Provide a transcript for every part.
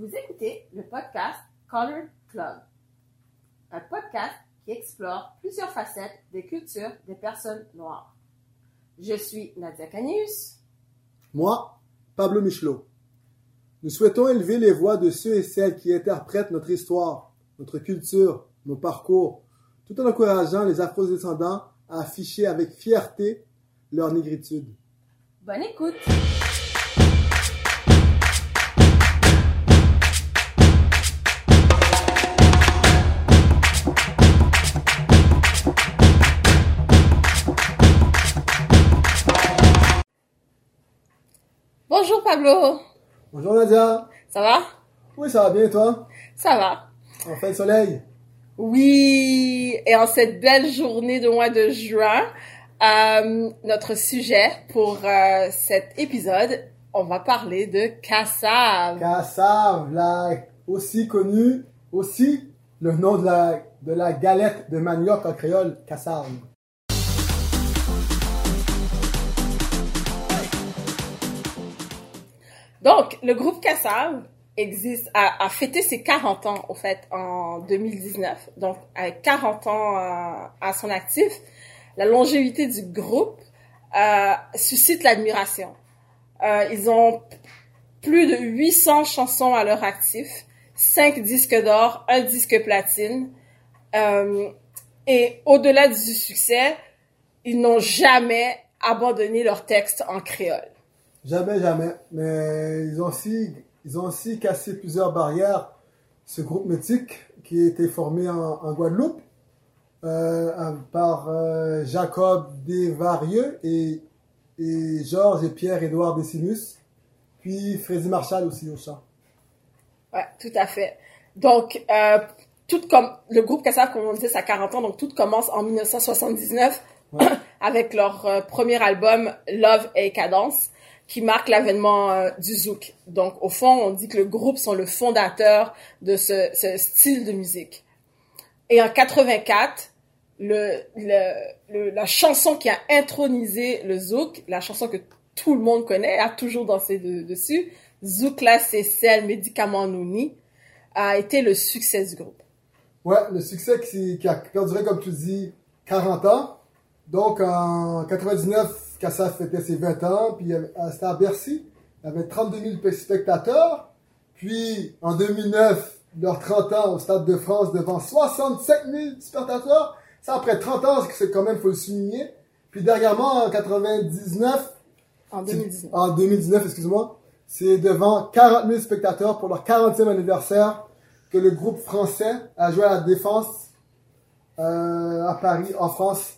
Vous écoutez le podcast Color Club, un podcast qui explore plusieurs facettes des cultures des personnes noires. Je suis Nadia Canius. Moi, Pablo Michelot. Nous souhaitons élever les voix de ceux et celles qui interprètent notre histoire, notre culture, nos parcours, tout en encourageant les afro-descendants à afficher avec fierté leur négritude. Bonne écoute! Pablo, Bonjour Nadia. ça va? Oui, ça va bien et toi? Ça va. En fin de soleil? Oui, et en cette belle journée de mois de juin, euh, notre sujet pour euh, cet épisode, on va parler de. Kassav, la aussi connue, aussi le nom de la, de la galette de manioc en créole, Kassav. Donc, le groupe Kassav existe, a, a fêté ses 40 ans, au fait, en 2019. Donc, avec 40 ans euh, à son actif, la longévité du groupe euh, suscite l'admiration. Euh, ils ont plus de 800 chansons à leur actif, 5 disques d'or, un disque platine. Euh, et au-delà du succès, ils n'ont jamais abandonné leur texte en créole. Jamais, jamais. Mais ils ont aussi, ils ont aussi cassé plusieurs barrières. Ce groupe mythique qui a été formé en, en Guadeloupe euh, par euh, Jacob Desvarieux et, et Georges et Pierre-Édouard Décimus, puis Freddy Marshall aussi au chant. Ouais, tout à fait. Donc, euh, tout comme le groupe Kassav, comme on disait, ça a 40 ans, donc tout commence en 1979 Ouais. avec leur euh, premier album Love et Cadence, qui marque l'avènement euh, du zouk. Donc, au fond, on dit que le groupe sont le fondateur de ce, ce style de musique. Et en 84, le, le, le- la chanson qui a intronisé le zouk, la chanson que tout le monde connaît, a toujours dansé de- dessus, Zouk là, c'est celle médicament nouni, a été le succès du groupe. Ouais, le succès qui, qui a perduré, comme tu dis, 40 ans. Donc, en 99, Kassav fêtait ses 20 ans, puis il y avait- c'était à Bercy. Il y avait 32 000 spectateurs. Puis, en 2009, leurs 30 ans au Stade de France devant 67 000 spectateurs. Ça, après 30 ans, c'est quand même, faut le souligner. Puis, dernièrement, en 99, En 2019. en 2019, excuse-moi, c'est devant 40 000 spectateurs pour leur 40e anniversaire que le groupe français a joué à la Défense euh, à Paris, en France.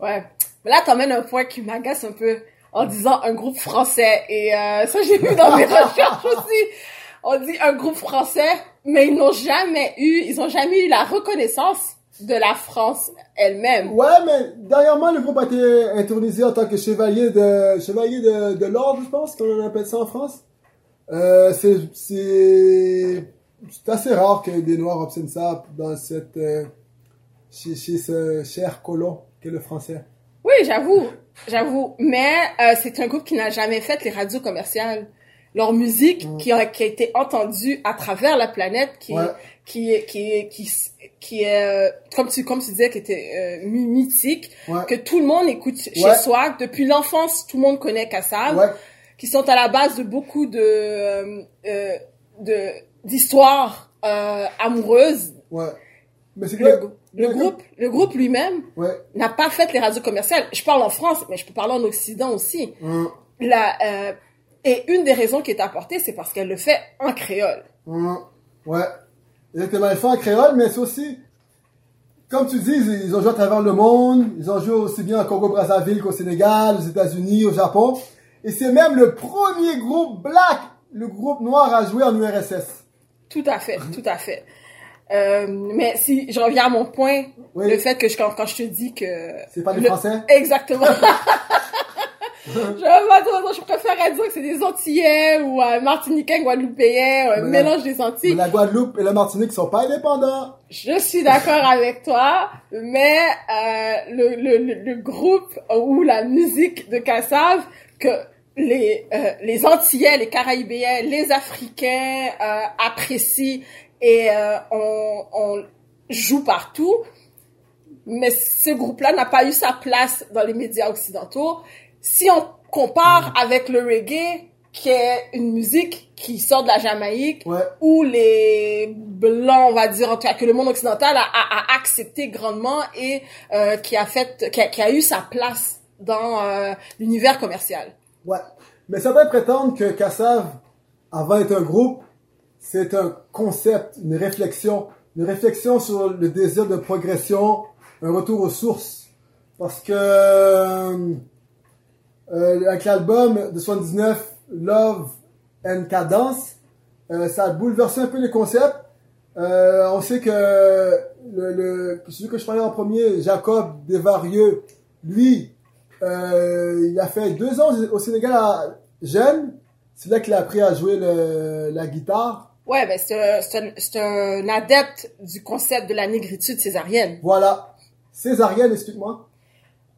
Ouais. Mais là, t'emmènes un point qui m'agace un peu en disant un groupe français. Et euh, ça, j'ai vu dans mes recherches aussi. On dit un groupe français, mais ils n'ont jamais eu, ils ont jamais eu la reconnaissance de la France elle-même. Ouais, mais dernièrement, le groupe a été intronisé en tant que chevalier de chevalier de, de l'ordre, je pense qu'on appelle ça en France. Euh, c'est c'est c'est assez rare que des Noirs obtiennent ça dans cette euh, chez, chez ce cher colon qu'est le français. Oui, j'avoue, j'avoue. Mais euh, c'est un groupe qui n'a jamais fait les radios commerciales. Leur musique Mm. qui, a, qui a été entendue à travers la planète, qui, Ouais. qui, est- qui, qui, qui est, euh, comme tu, comme tu disais, qui était euh, my- mythique, Ouais. que tout le monde écoute chez Ouais. soi. Depuis l'enfance, tout le monde connaît Ouais. qui sont à la base de beaucoup de, euh, euh, de, d'histoires euh, amoureuses. Ouais. Mais c'est que Le, groupe, le groupe lui-même Ouais. n'a pas fait les radios commerciales. Je parle en France, mais je peux parler en Occident aussi. Hum, La, euh, et une des raisons qui est apportée, c'est parce qu'elle le fait en créole. hum, ouais. Exactement. Ils font en créole, mais c'est aussi, comme tu dis, ils ont joué à travers le monde. Ils ont joué aussi bien au Congo-Brazzaville qu'au Sénégal, aux États-Unis, au Japon. Et c'est même le premier groupe black, le groupe noir à jouer en URSS. Tout à fait, tout à fait. Euh, mais si je reviens à mon point, Oui. le fait que je, quand, quand je te dis que C'est pas des le- Français? exactement. je, je, préférerais dire que c'est des Antillais ou euh, Martiniquais, Guadeloupéens, mélange des Antilles. La Guadeloupe et la Martinique sont pas indépendants. Je suis d'accord avec toi, mais euh, le, le, le, le groupe ou la musique de Kassav, que les, euh, les Antillais, les Caraïbéens, les Africains euh, apprécient et euh, on, on joue partout. Mais ce groupe-là n'a pas eu sa place dans les médias occidentaux. Si on compare avec le reggae, qui est une musique qui sort de la Jamaïque, Ouais. où les blancs, on va dire, en tout cas, que le monde occidental a, a- a accepté grandement et euh, qui a fait, qui a, qui a eu sa place dans euh, l'univers commercial. Ouais. Mais certains prétendent que Kassav, avant d'être un groupe, c'est un concept, une réflexion, une réflexion sur le désir de progression, un retour aux sources. Parce que euh, euh, avec l'album de 79, Love and Cadence, euh, ça a bouleversé un peu les concepts. Euh, on sait que le, le celui que je parlais en premier, Jacob Desvarieux, lui, euh, il a fait deux ans au Sénégal à jeune. C'est là qu'il a appris à jouer le- la guitare. Ouais, ben c'est un, c'est un, adepte du concept de la négritude césarienne. Voilà. Césarienne, explique-moi.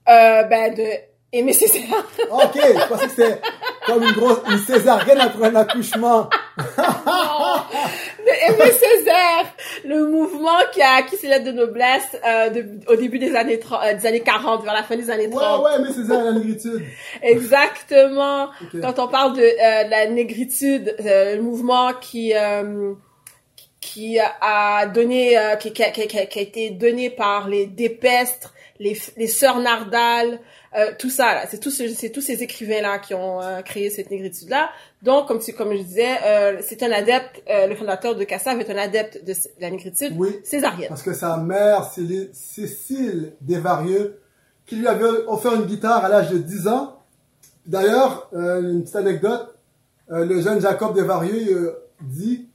Euh, ben de Aimé Césaire. Ok, je pensais que c'était comme une grosse, une césarienne après un accouchement. de Aimé Césaire, le mouvement qui a acquis ses lettres de noblesse euh, de- au début des années 30, euh, des années 40, vers la fin des années 30. Ouais, ouais, mais césarienne, la négritude. Exactement. Ok. Quand on parle de euh, la négritude, euh, le mouvement qui euh, qui a donné, euh, qui, qui, qui qui a été donné par les Dépestres, les, les sœurs Nardal, euh, tout ça, là, c'est tous, c'est tous ces écrivains-là qui ont euh, créé cette négritude-là. Donc, comme, tu, comme je disais, euh, c'est un adepte, euh, le fondateur de Cassav est un adepte de la négritude Oui. césarienne. Parce que sa mère, Cécile Desvarieux, qui lui avait offert une guitare à l'âge de 10 ans. D'ailleurs, euh, une petite anecdote, euh, le jeune Jacob Desvarieux dit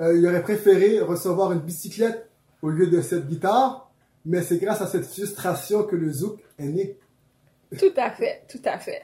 euh, il aurait préféré recevoir une bicyclette au lieu de cette guitare, mais c'est grâce à cette frustration que le zouk est né. Tout à fait, tout à fait.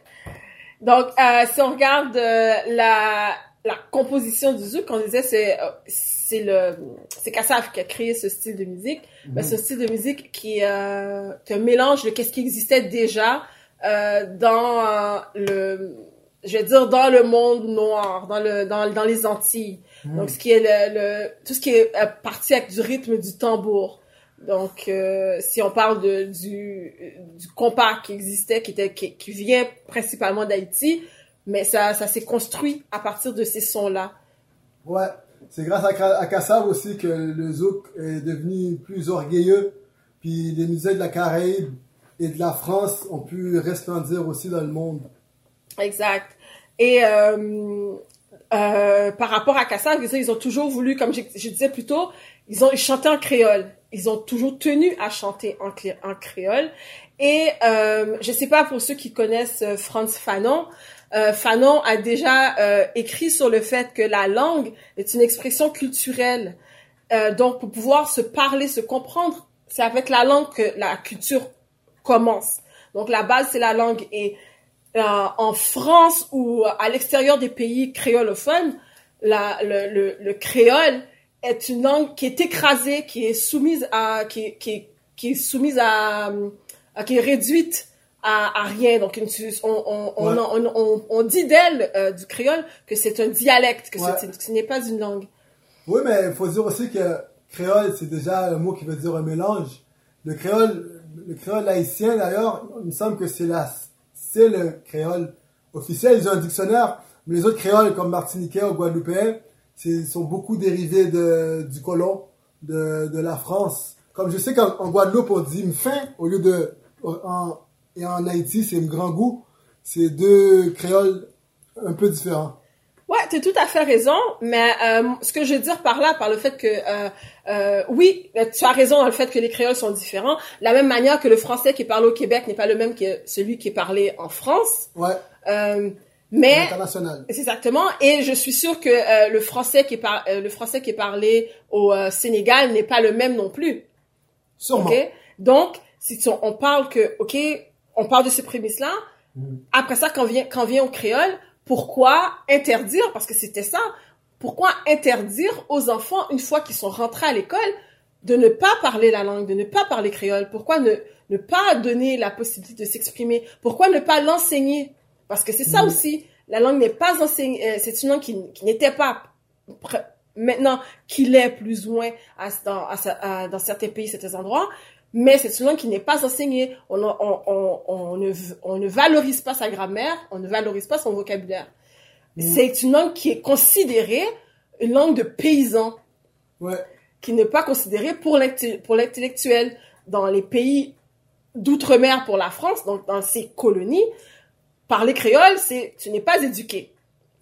Donc, euh, si on regarde euh, la, la composition du zouk, on disait c'est euh, c'est le c'est Kassav qui a créé ce style de musique. Ben, ce style de musique qui euh, qui mélange de qu'est-ce qui existait déjà euh, dans euh, le je vais dire dans le monde noir, dans le dans dans les Antilles. Donc ce qui est le, le tout ce qui est euh, parti avec du rythme du tambour. Donc, euh, si on parle de, du, du compas qui existait, qui, était, qui, qui vient principalement d'Haïti, mais ça, ça s'est construit à partir de ces sons-là. Ouais, c'est grâce à, à Kassav aussi que le zouk est devenu plus orgueilleux, puis les musées de la Caraïbe et de la France ont pu resplendir aussi dans le monde. Exact. Et euh, euh, par rapport à Kassav, ils ont toujours voulu, comme je, disais plus tôt, ils ont chanté en créole. Ils ont toujours tenu à chanter en, créole. Et euh, je sais pas pour ceux qui connaissent euh, Franz Fanon, euh, Fanon a déjà euh, écrit sur le fait que la langue est une expression culturelle. Euh, donc pour pouvoir se parler, se comprendre, c'est avec la langue que la culture commence. Donc la base c'est la langue et en France ou à l'extérieur des pays créolophones, la, le, le, le créole est une langue qui est écrasée, qui est soumise à, qui, qui, qui est soumise à, à- qui est réduite à, à rien. Donc, une- on, on, on, Ouais. on, on, on dit d'elle, euh, du créole, que c'est un dialecte, que Ouais. c'est- que ce n'est pas une langue. Oui, mais il faut dire aussi que créole, c'est déjà un mot qui veut dire un mélange. Le créole, le créole haïtien, d'ailleurs, il me semble que c'est la, c'est le créole officiel. Ils ont un dictionnaire, mais les autres créoles, comme martiniquais ou guadeloupéens, sont beaucoup dérivés de, du colon, de, de la France. Comme je sais qu'en en Guadeloupe, on dit fin au lieu de, en, et en Haïti, c'est grand goût. C'est deux créoles un peu différents. Ouais, tu as tout à fait raison, mais euh, ce que je veux dire par là, par le fait que, euh, euh, oui, tu as raison dans le fait que les créoles sont différents, de la même manière que le français qui est parlé au Québec n'est pas le même que celui qui est parlé en France, Ouais, euh, mais international. exactement, et je suis sûre que euh, le français qui est par, euh, le français qui est parlé au euh, Sénégal n'est pas le même non plus. Sûrement. Ok, donc si tu- on parle que, ok, on parle de ces prémices-là. Après ça, quand vient quand vient au créole, pourquoi interdire Parce que c'était ça. Pourquoi interdire aux enfants une fois qu'ils sont rentrés à l'école de ne pas parler la langue, de ne pas parler créole? Pourquoi ne ne pas donner la possibilité de s'exprimer? Pourquoi ne pas l'enseigner? Parce que c'est ça Mhm. aussi La langue n'est pas enseignée, euh, c'est une langue qui, qui n'était pas maintenant qu'il est plus ou moins à, dans, à, à- dans certains pays, certains endroits, mais c'est une langue qui n'est pas enseignée. On, on, on, on, ne, on ne valorise pas sa grammaire, on ne valorise pas son vocabulaire. C'est une langue qui est considérée une langue de paysan, Ouais. qui n'est pas considérée pour l'intellectuel. Dans les pays d'outre-mer pour la France, donc dans ses colonies, parler créole, c'est tu n'es pas éduqué.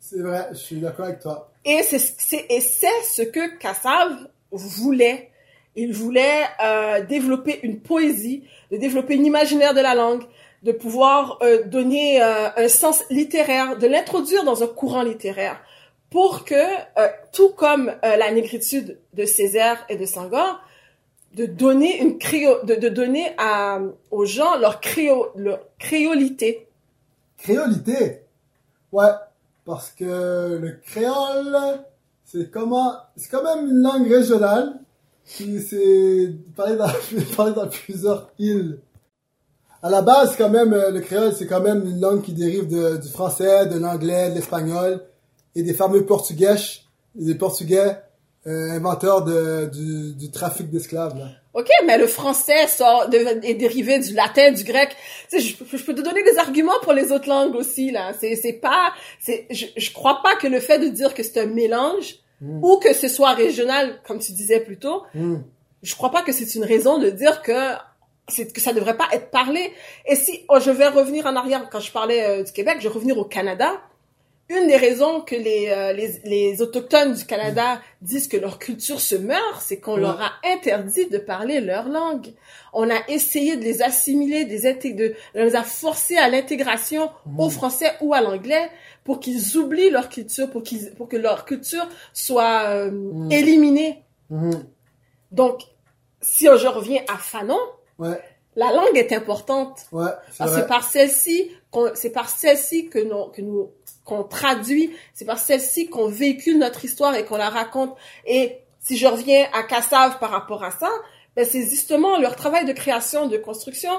C'est vrai, je suis d'accord avec toi. Et c'est c'est- et c'est ce que Kassav voulait. Il voulait euh, développer une poésie, de développer une imaginaire de la langue, de pouvoir euh, donner euh, un sens littéraire, de l'introduire dans un courant littéraire, pour que, tout comme la négritude de Césaire et de Senghor, de donner une créo, de, de donner à, aux gens leur, créo, leur créolité. Créolité? Ouais, parce que le créole, c'est comment, c'est quand même une langue régionale qui s'est parlé dans, plusieurs îles. À la base, quand même, euh, le créole, c'est quand même une langue qui dérive de- du français, de l'anglais, de l'espagnol et des fameux portugais, des portugais euh, inventeurs de, du, du trafic d'esclaves. Ok, mais le français sort est dérivé du latin, du grec. Je, je peux te donner des arguments pour les autres langues aussi là. C'est c'est pas, c'est, je, je crois pas que le fait de dire que c'est un mélange Mm. ou que ce soit régional, comme tu disais plus tôt, Hmm. je crois pas que c'est une raison de dire que c'est que ça devrait pas être parlé. Et si oh, je vais revenir en arrière quand je parlais euh, du Québec, je vais revenir au Canada. Une des raisons que les, euh, les, les autochtones du Canada disent que leur culture se meurt, c'est qu'on Ouais. leur a interdit de parler leur langue. On a essayé de les assimiler, de les, inté- de, on les a forcés à l'intégration au français ou à l'anglais pour qu'ils oublient leur culture, pour, qu'ils, pour que leur culture soit euh, Mm. éliminée. Mhm. Donc, si je reviens à Fanon, Ouais, la langue est importante. ouais, c'est c'est par celle-ci qu'on, c'est par celle-ci que nous, que nous, qu'on traduit, c'est par celle-ci qu'on véhicule notre histoire et qu'on la raconte. Et si je reviens à Cassav par rapport à ça, ben c'est justement leur travail de création, de construction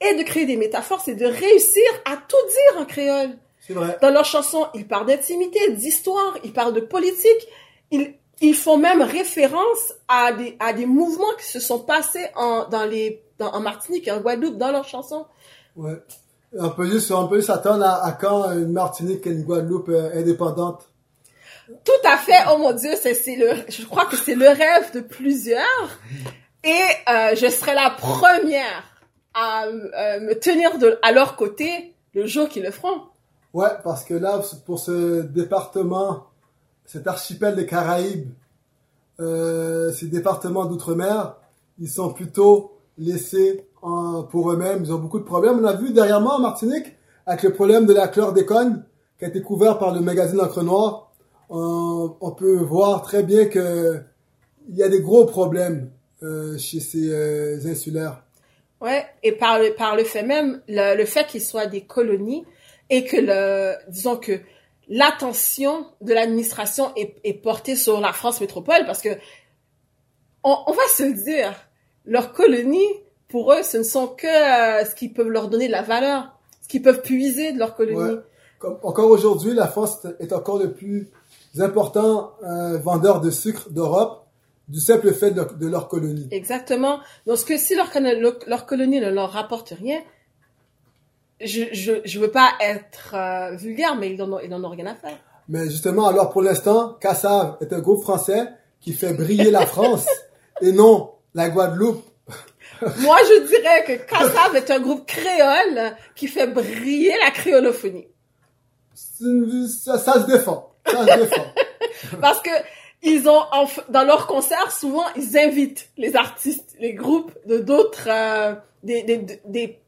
et de créer des métaphores, c'est de réussir à tout dire en créole. C'est vrai. Dans leurs chansons, ils parlent d'intimité, d'histoire, ils parlent de politique. Ils, ils font même référence à des, à des mouvements qui se sont passés en, dans les, dans, en Martinique et en Guadeloupe dans leurs chansons. Ouais. On peut juste, on peut s'attendre à, à quand une Martinique et une Guadeloupe euh, indépendantes? Tout à fait. Oh mon Dieu, c'est, c'est le, je crois que c'est le rêve de plusieurs. Et euh, je serai la première à euh, me tenir de, à leur côté le jour qu'ils le feront. Ouais, parce que là, pour ce département, cet archipel des Caraïbes, euh, ces départements d'outre-mer, ils sont plutôt laissés en- pour eux-mêmes. Ils ont beaucoup de problèmes. On a vu dernièrement en Martinique, avec le problème de la chlordécone, qui a été couvert par le magazine Encre Noire, on, on peut voir très bien que il y a des gros problèmes euh, chez ces euh, insulaires. Ouais, et par le, par le fait même, le, le fait qu'ils soient des colonies et que le, disons que l'attention de l'administration est, est portée sur la France métropole parce que on, on va se dire, leurs colonies, pour eux, ce ne sont que euh, ce qui peut leur donner de la valeur, ce qu'ils peuvent puiser de leurs colonies. Ouais. Comme- encore aujourd'hui, la France est encore le plus important euh, vendeur de sucre d'Europe du simple fait de, leur- de leur colonie. Exactement. Donc, ce que si leur, leur, leur colonie ne leur rapporte rien, je, je, je veux pas être euh, vulgaire, mais ils n'en ont, ils n'en ont rien à faire. Mais justement, alors pour l'instant, Cassav est un groupe français qui fait briller la France et non la Guadeloupe. Moi, je dirais que Kassav est un groupe créole qui fait briller la créolophonie. Ça, ça se défend. Ça se défend. Parce que ils ont, dans leurs concerts, souvent, ils invitent les artistes, les groupes de d'autres, euh, des, des, des,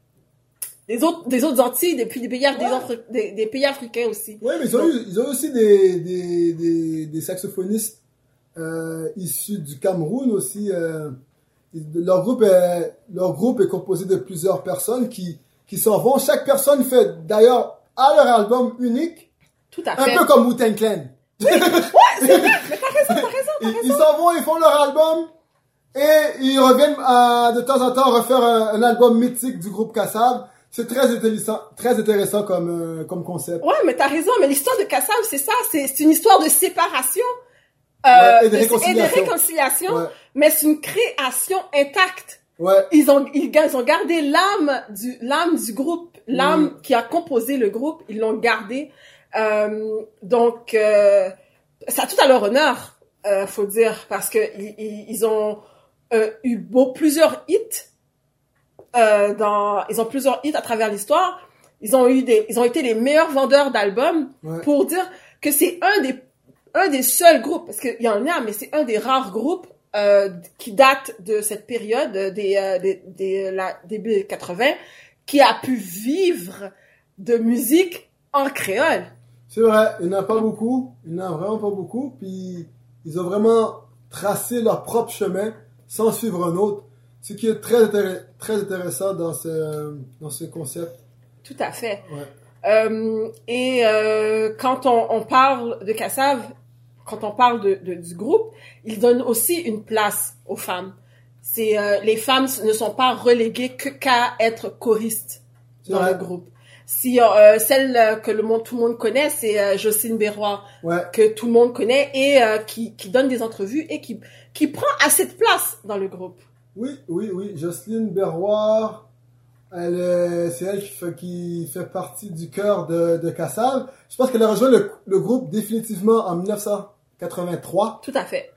des autres, des autres Antilles, des, puis des pays, des, Ouais. autres- des, des pays africains aussi. Oui, mais ils ont, eu, ils ont aussi des, des, des, des saxophonistes euh, issus du Cameroun aussi. euh, leur, groupe est, leur groupe est composé de plusieurs personnes qui, qui s'en vont. Chaque personne fait d'ailleurs à leur album unique, Tout à un fait. peu comme Wu-Tang Clan. Ouais, c'est vrai. Mais t'as raison, t'as raison. Ils ils s'en vont, ils font leur album et ils reviennent à, de temps en temps refaire un, un album mythique du groupe Kassav. C'est très intéressant, très intéressant comme, euh, comme concept. Ouais, mais t'as raison, mais l'histoire de Kassav, c'est ça, c'est c'est une histoire de séparation. Euh, Ouais, et de et réconciliation. réconciliation, Ouais. mais c'est une création intacte. Ouais, Ils ont, ils, ont gardé l'âme du, l'âme du groupe, l'âme Mm. qui a composé le groupe, ils l'ont gardé. Euh, donc, euh, ça a tout à leur honneur, euh, faut dire, parce que ils, ils, ils ont euh, eu beau, plusieurs hits euh, dans, ils ont plusieurs hits à travers l'histoire. Ils ont eu des, ils ont été les meilleurs vendeurs d'albums ouais. pour dire que c'est un des un des seuls groupes parce qu'il y en a mais c'est un des rares groupes euh, qui date de cette période euh, des euh, des, des la, début 80 qui a pu vivre de musique en créole. C'est vrai, il n'y en a pas beaucoup, il n'y en a vraiment pas beaucoup, puis ils ont vraiment tracé leur propre chemin sans suivre un autre, ce qui est très, très intéressant dans ce, dans ce concept. Tout à fait. Ouais. Euh, et euh, quand on, on parle de Kassav, quand on parle de, de- du groupe, il donne aussi une place aux femmes. C'est euh, les femmes ne sont pas reléguées que qu'à être choristes dans vrai. le groupe. Si celle que le monde tout le monde connaît, c'est Jocelyne Berroy Ouais, que tout le monde connaît et qui qui donne des entrevues et qui qui prend assez de place dans le groupe. oui, oui, oui. Jocelyne Berroir, elle, est- c'est elle qui fait, qui fait partie du cœur de, de Kassav. Je pense qu'elle a rejoint le, le groupe définitivement en 1983. Tout à fait.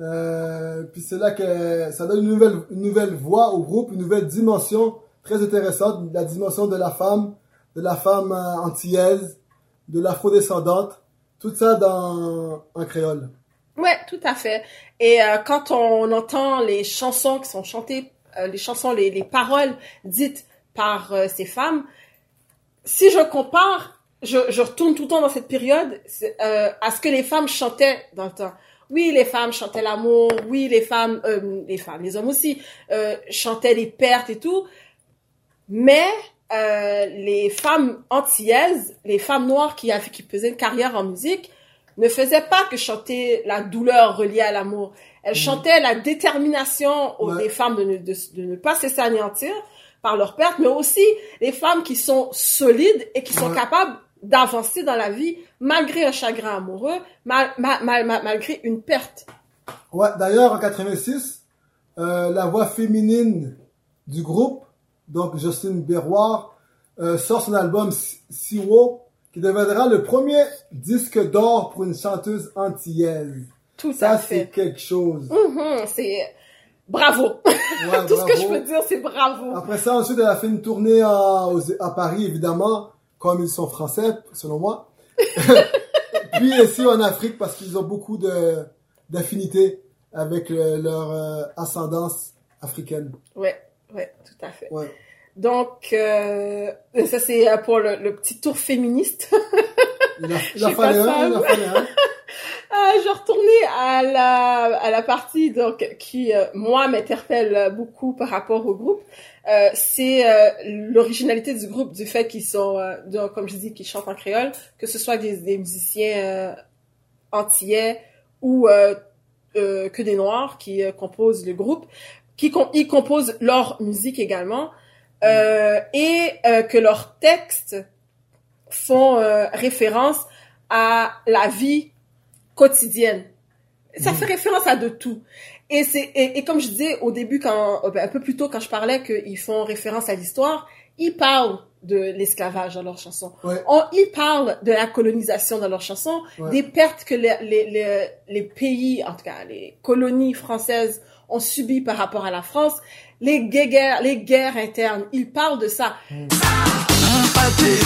Euh, puis c'est là que ça donne une nouvelle, une nouvelle voix au groupe, une nouvelle dimension très intéressante, la dimension de la femme, de la femme euh, antillaise, de l'afrodescendante, tout ça dans en créole. Ouais, tout à fait. Et euh, quand on entend les chansons qui sont chantées, euh, les chansons, les, les paroles dites par euh, ces femmes, si je compare, je, je retourne tout le temps dans cette période euh, à ce que les femmes chantaient dans le temps. Oui, les femmes chantaient l'amour. Oui, les femmes, euh, les femmes, les hommes aussi euh, chantaient les pertes et tout. Mais euh, les femmes antillaises, les femmes noires qui avaient qui faisaient une carrière en musique, ne faisaient pas que chanter la douleur reliée à l'amour. Elles chantaient la détermination aux, Ouais. des femmes de ne, de, de ne pas se laisser anéantir par leur perte, mais aussi les femmes qui sont solides et qui sont Ouais. capables d'avancer dans la vie malgré un chagrin amoureux, mal, mal, mal- mal- malgré une perte. Ouais, d'ailleurs en 86, euh, la voix féminine du groupe, donc Jocelyne Berroir, euh, sort son album Si- Siwo, qui deviendra le premier disque d'or pour une chanteuse antillaise. Tout Ça, c'est quelque chose. Mhm, c'est bravo. Ouais, Tout ce que je peux dire, c'est bravo. Après ça, ensuite, elle a fait une tournée à, à Paris, évidemment, comme ils sont français, selon moi. Puis aussi en Afrique, parce qu'ils ont beaucoup d'affinités avec le- leur euh, ascendance africaine. Ouais, ouais, tout à fait. Ouais. Donc, euh, ça c'est euh, pour le, le petit tour féministe. Il a, il a J'ai fallu pas un, il a femme. fallu un. Je vais retourner à la, à la partie donc qui, euh, moi, m'interpelle beaucoup par rapport au groupe. Euh, c'est euh, l'originalité du groupe, du fait qu'ils sont, donc, comme je dis, qu'ils chantent en créole, que ce soit des, des musiciens antillais ou que des noirs qui composent le groupe, qui com- ils composent leur musique également, euh, et que leurs textes font référence à la vie quotidienne. Ça Mhm. fait référence à de tout. Et c'est et, et comme je disais au début quand euh, un peu plus tôt quand je parlais qu'ils font référence à l'histoire, ils parlent de l'esclavage dans leurs chansons. Ouais. On, ils parlent de la colonisation dans leurs chansons, Ouais. des pertes que les, les, les, les pays, en tout cas les colonies françaises ont subies par rapport à la France, les guerres, les guerres internes, ils parlent de ça.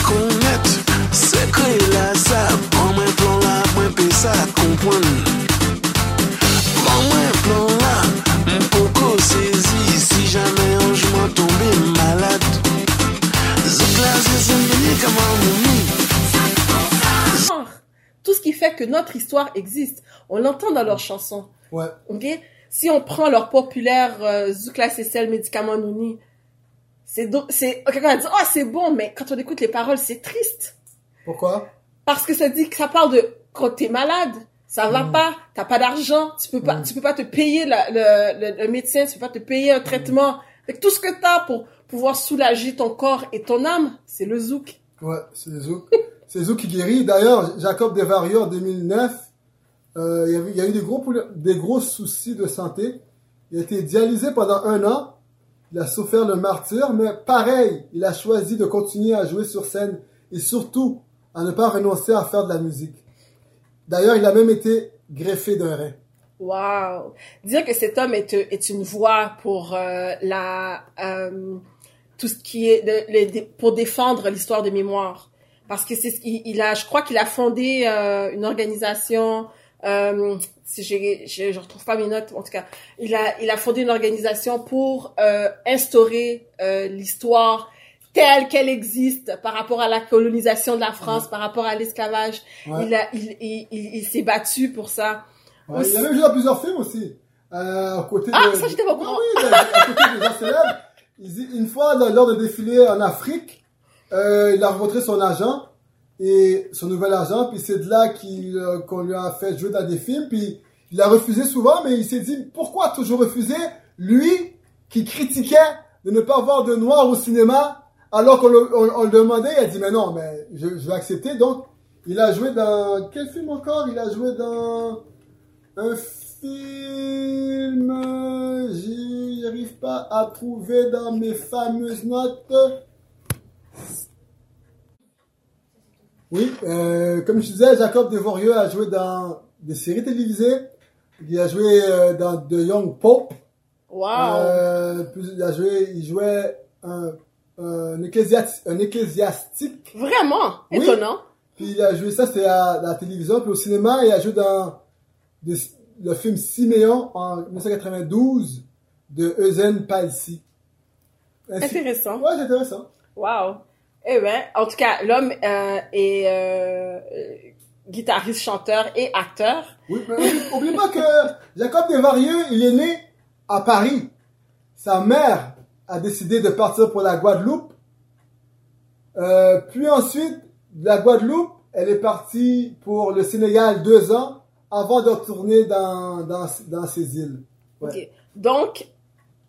Konet, sekre la sa Ban mwen plan la, mwen pe sa kompwen. Ban mwen plan la, mwen poko sezi Si jamais anjman tombe malade. Zouk la se se meni kaman mouni Genre, Tout ce qui fait que notre histoire existe, on l'entend dans leurs chansons. Ouais. Ok, si on prend leur populaire euh, Zoukla Cécile Médicament Nouni, c'est quelqu'un va dire oh c'est bon, mais quand on écoute les paroles c'est triste Pourquoi? parce que ça dit que ça parle de quand t'es malade, ça va Mm. pas, t'as pas d'argent, tu peux pas, Mm. tu peux pas te payer la- le, le, le médecin, tu peux pas te payer un traitement. Que tout ce que t'as pour pouvoir soulager ton corps et ton âme, c'est le zouk. Ouais, c'est Zouk. c'est Zouk qui guérit. D'ailleurs, Jacob Desvarieux en 2009, euh, il, y avait- il y a eu des gros, des gros soucis de santé. Il a été dialysé pendant un an. Il a souffert le martyr, mais pareil, il a choisi de continuer à jouer sur scène et surtout à ne pas renoncer à faire de la musique. D'ailleurs, il a même été greffé d'un rein. Wow. Dire que cet homme est, une voix pour euh, la euh, tout ce qui est pour défendre l'histoire de mémoire. Parce que c'est ce qu'il- il a, je crois qu'il a fondé euh, une organisation. Euh, si je, je retrouve pas mes notes, en tout cas, il a, il a fondé une organisation pour euh, instaurer l'histoire telle qu'elle existe par rapport à la colonisation de la France, par rapport à l'esclavage. Ouais. Il il, il, il, il s'est battu pour ça. Ouais, il a même joué dans plusieurs films aussi. Euh, à côté Ah, de... ça, j'étais pas au Oui, de- à côté des gens célèbres. Une fois, lors d'un défilé en Afrique, euh, il a rencontré son agent et son nouvel agent, puis c'est de là qu'il, euh, qu'on lui a fait jouer dans des films, puis il a refusé souvent, mais il s'est dit, pourquoi toujours refuser lui qui critiquait de ne pas voir de noir au cinéma, alors qu'on le, on, on le demandait, il a dit, mais non, mais je, je vais accepter, donc il a joué dans, quel film encore? Il a joué dans un film, j'y arrive pas à trouver dans mes fameuses notes. Oui, euh, comme je disais, Jacob Devorieux a joué dans des séries télévisées. Il a joué euh, dans The Young Pope. Wow. Euh, il a joué, il jouait un, un, ecclésiastique, un ecclésiastique. Vraiment? Oui. étonnant. Puis il a joué ça, c'était à la télévision. Puis au cinéma, il a joué dans des- le film Siméon en 1992 de Eugène Palsy. Ainsi- Intéressant. Ouais, c'est intéressant. Wow. Eh ben, en tout cas, l'homme euh, est euh, euh, guitariste, chanteur et acteur. Oui, mais oublie, oublie pas que Jacob Desvarieux, il est né à Paris. Sa mère a décidé de partir pour la Guadeloupe. Euh, puis ensuite, de la Guadeloupe, elle est partie pour le Sénégal deux ans avant de retourner dans, dans, dans ces îles. Ouais. Ok. Donc,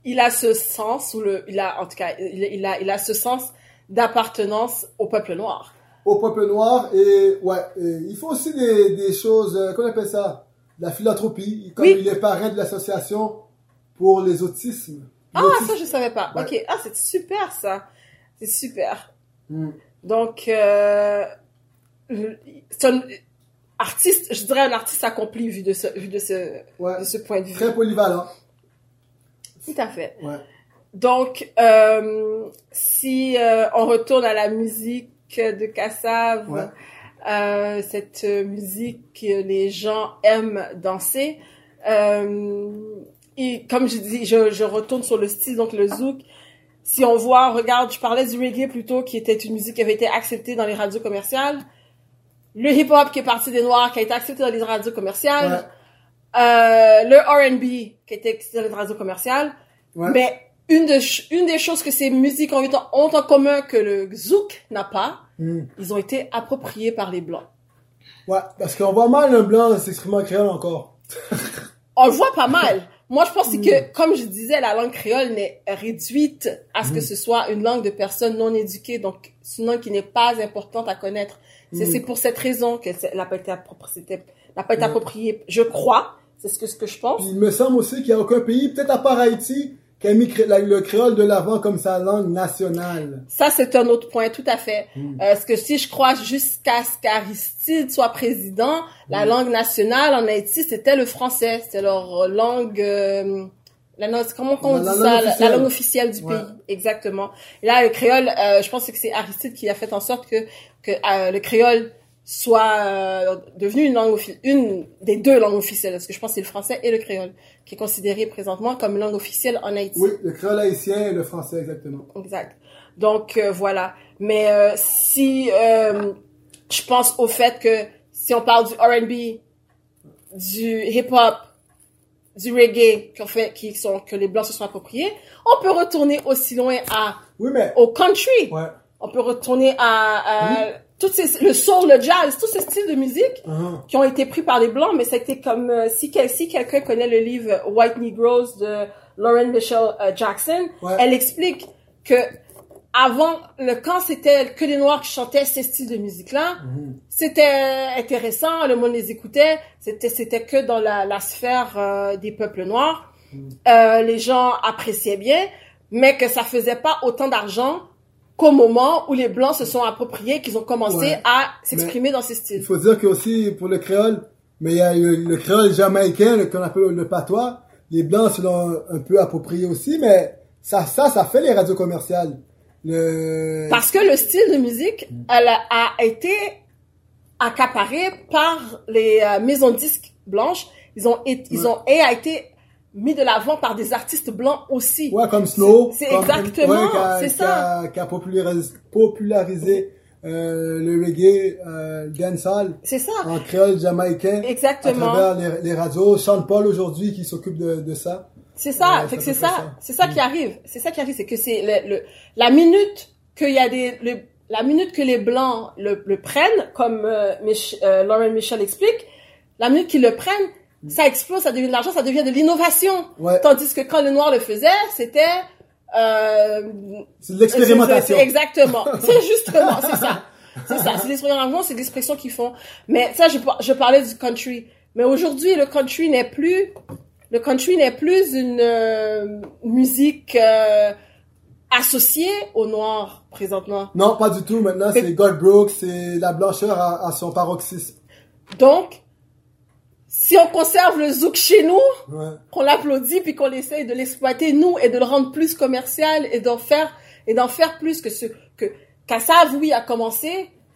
il a ce sens, ou le, il a, en tout cas, il, il a, il a ce sens d'appartenance au peuple noir. Au peuple noir et ouais, et il faut aussi des, des choses, euh, qu'on appelle ça, la philanthropie, comme Oui. il est parrain de l'association pour les autismes. Ah, ça, je savais pas. Ouais. Ok. Ah, c'est super, ça. C'est super. Hmm. Donc, euh, c'est un artiste, je dirais un artiste accompli vu de ce, vu de ce, Ouais. de ce point de vue. Très polyvalent. Tout à fait. Ouais. Donc, euh, si euh, on retourne à la musique de Kassav, Ouais. euh, cette musique que les gens aiment danser, euh, et comme je dis, je, je retourne sur le style, donc le zouk. Si on voit, regarde, je parlais du reggae plutôt, qui était une musique qui avait été acceptée dans les radios commerciales. Le hip-hop qui est parti des Noirs, qui a été accepté dans les radios commerciales. Ouais. Euh, le R&B qui a été accepté dans les radios commerciales. Ouais. Mais une, de, ch- une des choses que ces musiques ont, en- ont en commun que le zouk n'a pas, Hmm. ils ont été appropriés par les blancs. Ouais, parce qu'on voit mal un blanc s'exprimer en créole encore. On le voit pas mal. Moi, je pense Mm. que, comme je disais, la langue créole n'est réduite à ce que Mm. ce soit une langue de personnes non éduquées, donc c'est une langue qui n'est pas importante à connaître. C'est Mm. c'est pour cette raison que c'est- elle n'a pas été n'a pas appropriée. Je crois, c'est ce que, ce que je pense. Il me semble aussi qu'il n'y a aucun pays, peut-être à part Haïti, qui a mis le créole de l'avant comme sa langue nationale. Ça, c'est un autre point, tout à fait. Mm. Euh, parce que si je crois jusqu'à ce qu'Aristide soit président, la Mm. langue nationale en Haïti, c'était le français. C'était leur langue... euh, la, no- comment on La- dit la ça? langue La, langue officielle du Ouais. pays. Exactement. Et là, le créole, euh, je pense que c'est Aristide qui a fait en sorte que, que euh, le créole soit euh, devenu une langue une des deux langues officielles. Parce que je pense que c'est le français et le créole qui est considéré présentement comme langue officielle en Haïti. Oui, le créole haïtien et le français, exactement. Exact. Donc euh, voilà. Mais euh, si euh, je pense au fait que si on parle du R&B, du hip-hop, du reggae qu'on fait, qui sont que les blancs se sont appropriés, on peut retourner aussi loin à Oui, mais... au country. Ouais. On peut retourner à, à toutes ces, le soul, le jazz, tous ces styles de musique Uh-huh. qui ont été pris par les blancs, mais c'était comme euh, si, si quelqu'un connaît le livre White Negroes de Lauren Michelle euh, Jackson, Ouais. elle explique que avant, le, quand c'était que les Noirs qui chantaient ces styles de musique-là, c'était intéressant, le monde les écoutait, c'était, c'était que dans la, la sphère euh, des peuples noirs. Euh, les gens appréciaient bien, mais que ça faisait pas autant d'argent qu'au moment où les Blancs se sont appropriés, qu'ils ont commencé Ouais. à s'exprimer dans ces Il styles. faut dire que aussi pour le créole, mais il y a eu le créole jamaïcain, le- qu'on appelle le patois. Les blancs se l'ont un peu approprié aussi, mais ça, ça, ça fait les radios commerciales. Le... Parce que le style de musique, elle a, a été accaparé par les euh, maisons de disques blanches. Ils ont, ils ont, et a été mis de l'avant par des artistes blancs aussi. Ouais, comme Snow. C'est exactement, a- c'est ça. Qui a popularisé, popularisé euh, le reggae, euh, dancehall C'est ça. en créole jamaïcain. Exactement. À travers les, les radios. Sean Paul aujourd'hui qui s'occupe de, de ça. C'est ça. Ouais, fait que c'est ça. ça. C'est ça qui arrive. C'est ça qui arrive. C'est que c'est le, le- la minute qu'il y a des, le- la minute que les blancs le, le prennent, comme euh, Mich- euh, Lauren Michel explique, la minute qu'ils le prennent, ça explose, ça devient de l'argent, ça devient de l'innovation. Ouais. Tandis que quand les noirs le faisaient, c'était euh, C'est de l'expérimentation. Exactement. C'est justement, c'est ça. C'est ça. C'est l'expérimentation, c'est l'expression qu'ils font. Mais ça, je, par- je parlais du country. Mais aujourd'hui, le country n'est plus, le country n'est plus une euh, musique euh, associée aux noirs présentement. Non, pas du tout. Maintenant, c'est God Brooks, c'est la blancheur à, à son paroxysme. Donc, si on conserve le zouk chez nous, Ouais. qu'on l'applaudit puis qu'on essaye de l'exploiter nous et de le rendre plus commercial et d'en faire et d'en faire plus que ce que Kassav oui a commencé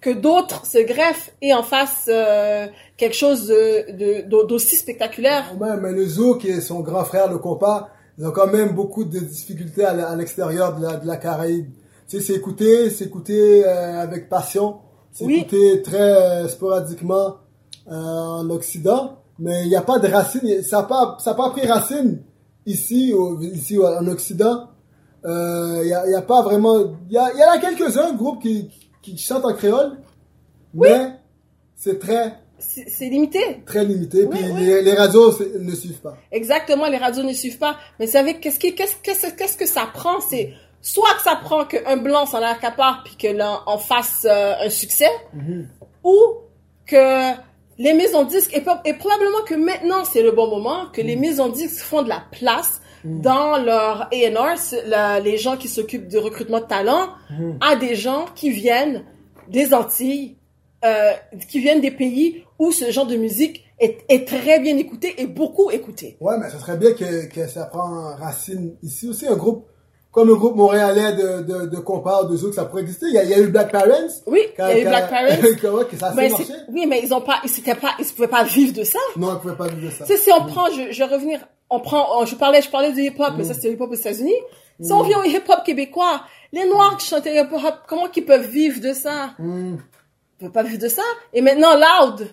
que d'autres se greffent et en fassent euh, quelque chose de de- d'au- d'aussi spectaculaire. Ouais, mais le zouk et son grand frère, le compas, ils ont quand même beaucoup de difficultés à, l'extérieur de la, de la Caraïbe. Tu sais, c'est écouté, c'est écouté euh, avec passion, c'est Oui. écouté très euh, sporadiquement euh, en Occident, mais il n'y a pas de racines, ça n'a pas, ça a pas pris racine ici, au, ici en Occident. Euh, Il n'y a, a pas vraiment, il y, a, y en a quelques-uns groupes qui, qui chantent en créole, mais c'est très, C'est limité. très limité, Oui, puis oui. Les, les radios ne suivent pas. Exactement, les radios ne suivent pas. Mais vous savez, qu'est-ce qui, qu'est-ce, qu'est-ce, qu'est-ce que ça prend? C'est soit que ça prend qu'un blanc s'en accapare puis que l'on en fasse euh, un succès, ou que les maisons disques, et, pro- et probablement que maintenant c'est le bon moment, que les maisons de disques font de la place dans leur A&R, les gens qui s'occupent du recrutement de talent, à des gens qui viennent des Antilles, euh, qui viennent des pays où ce genre de musique est, est très bien écouté et beaucoup écouté. Ouais, mais ce serait bien que, que ça prend racine ici aussi. Un groupe comme le groupe montréalais de, de, de compas, de zouk, ça pourrait exister. Il y a, il y a eu Black Parents. Oui, il y a eu Black Parents. que, ça Mais c'est- marché. oui, mais ils ont pas, ils pas, ils pouvaient pas vivre de ça. Non, ils ne pouvaient pas vivre de ça. Tu sais, si on prend, je, je vais revenir, on prend, on- je parlais, je parlais du hip-hop, mais ça c'est le hip-hop aux États-Unis. Si on vient au hip-hop québécois, les Noirs qui chantaient hip-hop, comment qu'ils peuvent vivre de ça? Ils peuvent pas vivre de ça. Et maintenant, Loud,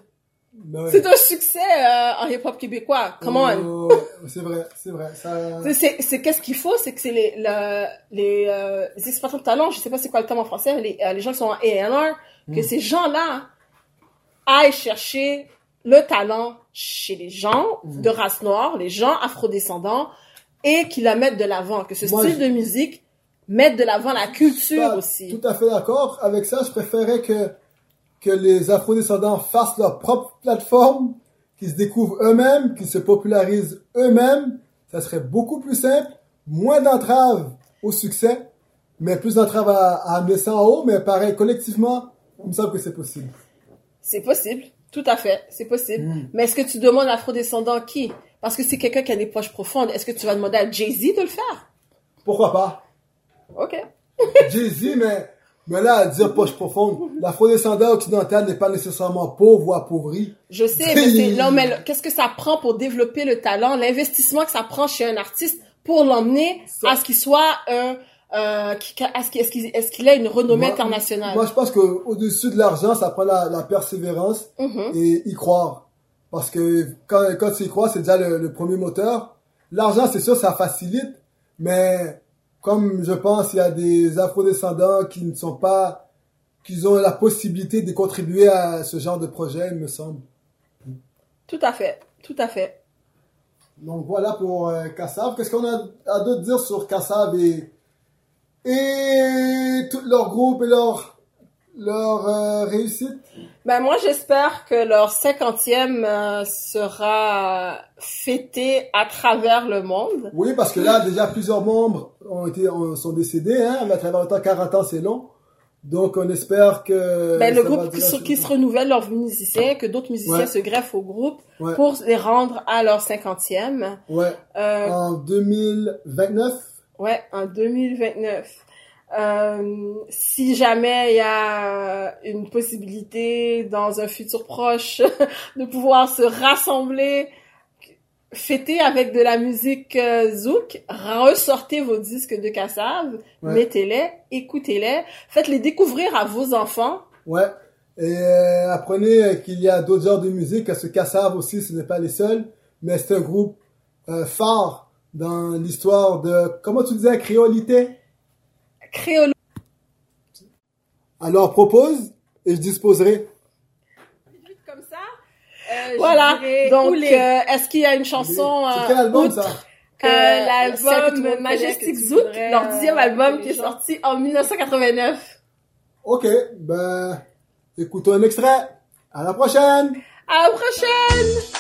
Ben c'est un succès euh, en hip-hop québécois. Comment? Oh, c'est vrai, c'est vrai. Ça... C'est- qu'est-ce qu'il faut, c'est que c'est les, le- les, euh, les exploitants de talent, je sais pas c'est quoi le terme en français, les, euh, les gens qui sont en A&R, que ces gens-là aillent chercher le talent chez les gens de race noire, les gens afrodescendants, et qui la mettent de l'avant, que ce Moi, style je- de musique mette de l'avant la culture aussi. Tout à fait d'accord. Avec ça, je préférais que, que les afro-descendants fassent leur propre plateforme, qu'ils se découvrent eux-mêmes, qu'ils se popularisent eux-mêmes. Ça serait beaucoup plus simple, moins d'entraves au succès, mais plus d'entraves à, à amener ça en haut, mais pareil, collectivement, il me semble que c'est possible. C'est possible, tout à fait, c'est possible. Mm. Mais est-ce que tu demandes afrodescendant qui? Parce que c'est quelqu'un qui a des poches profondes. Est-ce que tu vas demander à Jay-Z de le faire? Pourquoi pas? Ok. Jay-Z, mais, mais là, à dire poche profonde, l'afro-descendant occidental n'est pas nécessairement pauvre ou appauvri. Je sais, mais non, mais qu'est-ce que ça prend pour développer le talent, l'investissement que ça prend chez un artiste pour l'emmener à ce qu'il soit un, euh, qu'il, est-ce qu'il, qu'il ait une renommée Moi- internationale? Moi, je pense qu'au-dessus de l'argent, ça prend la, la persévérance Mhm. et y croire. Parce que quand, quand tu y crois, c'est déjà le, le premier moteur. L'argent, c'est sûr, ça facilite, mais comme je pense, il y a des afrodescendants qui ne sont pas, qui ont la possibilité de contribuer à ce genre de projet, il me semble. Tout à fait, tout à fait. Donc voilà pour euh, Kassav. Qu'est-ce qu'on a à d'autre dire sur Kassav et, et tout leur groupe et leur, leur euh, réussite? Ben moi j'espère que leur cinquantième euh, sera fêté à travers le monde. Oui, parce que là, déjà, plusieurs membres ont été, ont- sont décédés, hein, mais à travers le temps, 40 ans, c'est long. Donc, on espère que... Ben, le groupe qui, se- qui se renouvelle leurs musiciens, que d'autres musiciens Ouais. se greffent au groupe Ouais. pour les rendre à leur cinquantième. Ouais. Euh, En 2029, Ouais, en 2029. Euh, si jamais il y a une possibilité dans un futur proche de pouvoir se rassembler, fêter avec de la musique euh, zouk, ressortez vos disques de Kassav, Ouais. mettez-les, écoutez-les, faites-les découvrir à vos enfants. ouais. Et euh, apprenez euh, qu'il y a d'autres genres de musique, que ce Kassav aussi, ce n'est pas les seuls, mais c'est un groupe euh, phare dans l'histoire de, comment tu disais, créolité? Créole. Alors, propose et je disposerai. Comme ça. Euh, Voilà. Donc, euh, est-ce qu'il y a une chanson C'est quel album, outre ça? Euh, l'album Majestic Zouk, voudrais, leur euh, dixième album qui est sorti en 1989. Ok, ben, écoutons un extrait. À la prochaine À la prochaine!